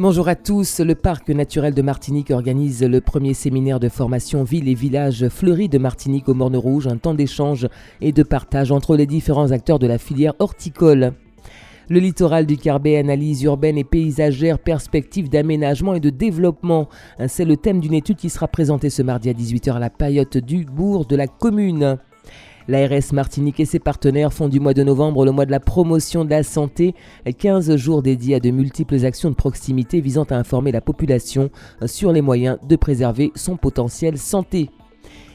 Bonjour à tous. Le parc naturel de Martinique organise le premier séminaire de formation ville et village fleuri de Martinique au Morne Rouge, un temps d'échange et de partage entre les différents acteurs de la filière horticole. Le littoral du Carbet, analyse urbaine et paysagère, perspective d'aménagement et de développement. C'est le thème d'une étude qui sera présentée ce mardi à 18h à la paillote du bourg de la commune. L'ARS Martinique et ses partenaires font du mois de novembre le mois de la promotion de la santé, 15 jours dédiés à de multiples actions de proximité visant à informer la population sur les moyens de préserver son potentiel santé.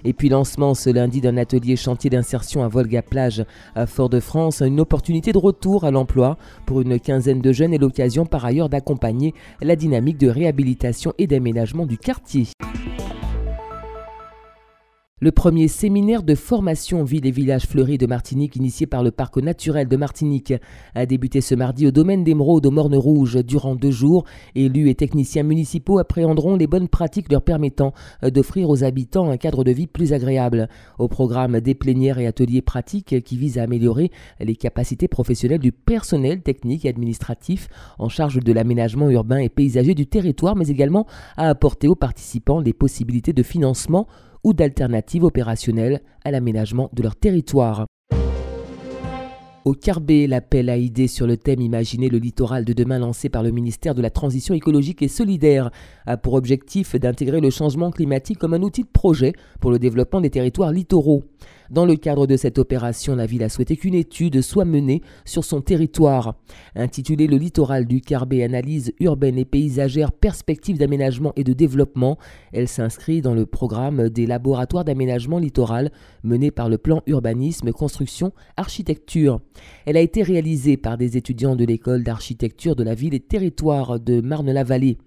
Et puis lancement ce lundi d'un atelier chantier d'insertion à Volga-Plage à Fort-de-France, une opportunité de retour à l'emploi pour une quinzaine de jeunes et l'occasion par ailleurs d'accompagner la dynamique de réhabilitation et d'aménagement du quartier. Le premier séminaire de formation ville et village fleuris de Martinique initié par le parc naturel de Martinique a débuté ce mardi au domaine d'Émeraude au Morne Rouge durant deux jours. Élus et techniciens municipaux appréhenderont les bonnes pratiques leur permettant d'offrir aux habitants un cadre de vie plus agréable. Au programme des plénières et ateliers pratiques qui visent à améliorer les capacités professionnelles du personnel technique et administratif en charge de l'aménagement urbain et paysager du territoire, mais également à apporter aux participants les possibilités de financement ou d'alternatives opérationnelles à l'aménagement de leur territoire. Au Carbet, l'appel à idées sur le thème Imaginer le littoral de demain lancé par le ministère de la Transition écologique et solidaire a pour objectif d'intégrer le changement climatique comme un outil de projet pour le développement des territoires littoraux. Dans le cadre de cette opération, la ville a souhaité qu'une étude soit menée sur son territoire. Intitulée Le littoral du Carbet, analyse urbaine et paysagère, perspectives d'aménagement et de développement, elle s'inscrit dans le programme des laboratoires d'aménagement littoral menés par le plan urbanisme, construction, architecture. Elle a été réalisée par des étudiants de l'école d'architecture de la ville et territoire de Marne-la-Vallée.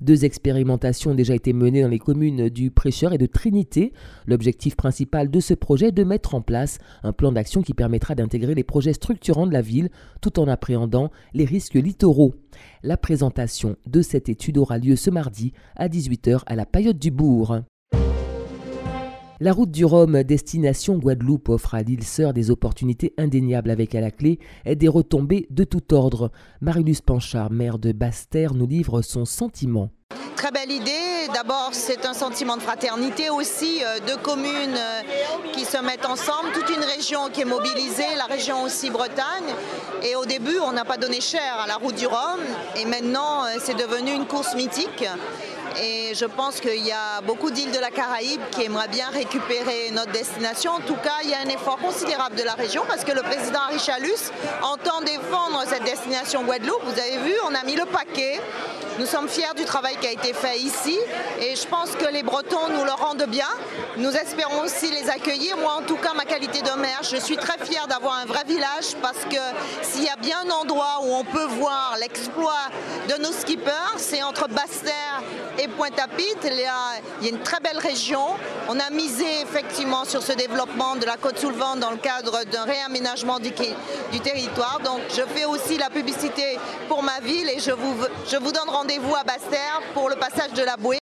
Deux expérimentations ont déjà été menées dans les communes du Prêcheur et de Trinité. L'objectif principal de ce projet est de mettre en place un plan d'action qui permettra d'intégrer les projets structurants de la ville tout en appréhendant les risques littoraux. La présentation de cette étude aura lieu ce mardi à 18h à la Paillote du Bourg. La route du Rhum, destination Guadeloupe, offre à l'île sœur des opportunités indéniables avec à la clé des retombées de tout ordre. Marilus Panchard, maire de Basse-Terre, nous livre son sentiment. Très belle idée. D'abord, c'est un sentiment de fraternité aussi, euh, deux communes euh, qui se mettent ensemble, toute une région qui est mobilisée, la région aussi Bretagne. Et au début, on n'a pas donné cher à la route du Rhum. Et maintenant, euh, c'est devenu une course mythique. Et je pense qu'il y a beaucoup d'îles de la Caraïbe qui aimeraient bien récupérer notre destination. En tout cas, il y a un effort considérable de la région parce que le président Richalus entend défendre cette destination Guadeloupe. Vous avez vu, on a mis le paquet. Nous sommes fiers du travail qui a été fait ici et je pense que les Bretons nous le rendent bien. Nous espérons aussi les accueillir. Moi, en tout cas, ma qualité de maire, je suis très fière d'avoir un vrai village parce que s'il y a bien un endroit où on peut voir l'exploit de nos skippers, c'est entre Basse-Terre et Pointe-à-Pitre. Il, y a une très belle région. On a misé effectivement sur ce développement de la côte soulevante dans le cadre d'un réaménagement du, territoire. Donc je fais aussi la publicité pour ma ville et je vous, donne rendez-vous à Basse-Terre pour le passage de la bouée.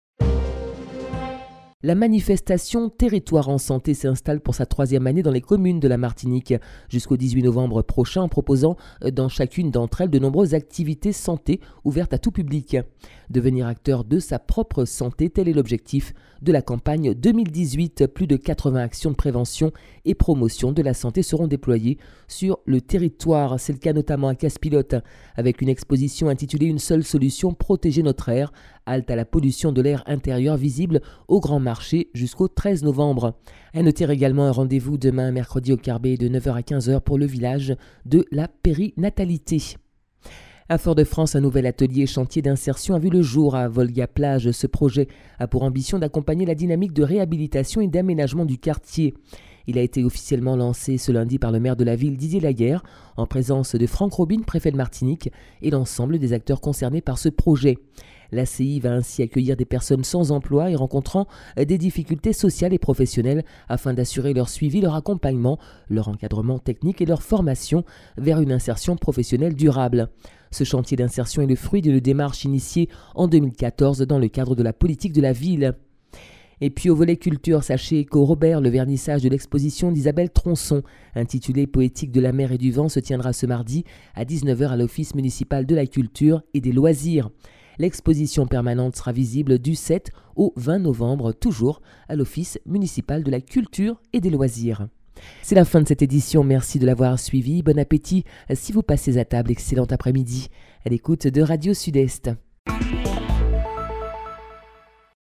La manifestation Territoire en santé s'installe pour sa troisième année dans les communes de la Martinique jusqu'au 18 novembre prochain en proposant euh, dans chacune d'entre elles de nombreuses activités santé ouvertes à tout public. Devenir acteur de sa propre santé, tel est l'objectif de la campagne 2018. Plus de 80 actions de prévention et promotion de la santé seront déployées sur le territoire. C'est le cas notamment à Casse-Pilote avec une exposition intitulée Une seule solution, protéger notre air, halte à la pollution de l'air intérieur visible au Grand Marché jusqu'au 13 novembre. À noter également un rendez-vous demain mercredi au Carbet de 9h à 15h pour le village de la périnatalité. À Fort-de-France, un nouvel atelier chantier d'insertion a vu le jour à Volga-Plage. Ce projet a pour ambition d'accompagner la dynamique de réhabilitation et d'aménagement du quartier. Il a été officiellement lancé ce lundi par le maire de la ville Didier Laguerre, en présence de Franck Robin, préfet de Martinique, et l'ensemble des acteurs concernés par ce projet. L'ACI va ainsi accueillir des personnes sans emploi et rencontrant des difficultés sociales et professionnelles afin d'assurer leur suivi, leur accompagnement, leur encadrement technique et leur formation vers une insertion professionnelle durable. Ce chantier d'insertion est le fruit d'une démarche initiée en 2014 dans le cadre de la politique de la ville. Et puis au volet culture, sachez qu'au Robert, le vernissage de l'exposition d'Isabelle Tronçon, intitulée Poétique de la mer et du vent, se tiendra ce mardi à 19h à l'Office municipal de la culture et des loisirs. L'exposition permanente sera visible du 7 au 20 novembre, toujours à l'Office municipal de la culture et des loisirs. C'est la fin de cette édition, merci de l'avoir suivi. Bon appétit si vous passez à table, excellent après-midi à l'écoute de Radio Sud-Est.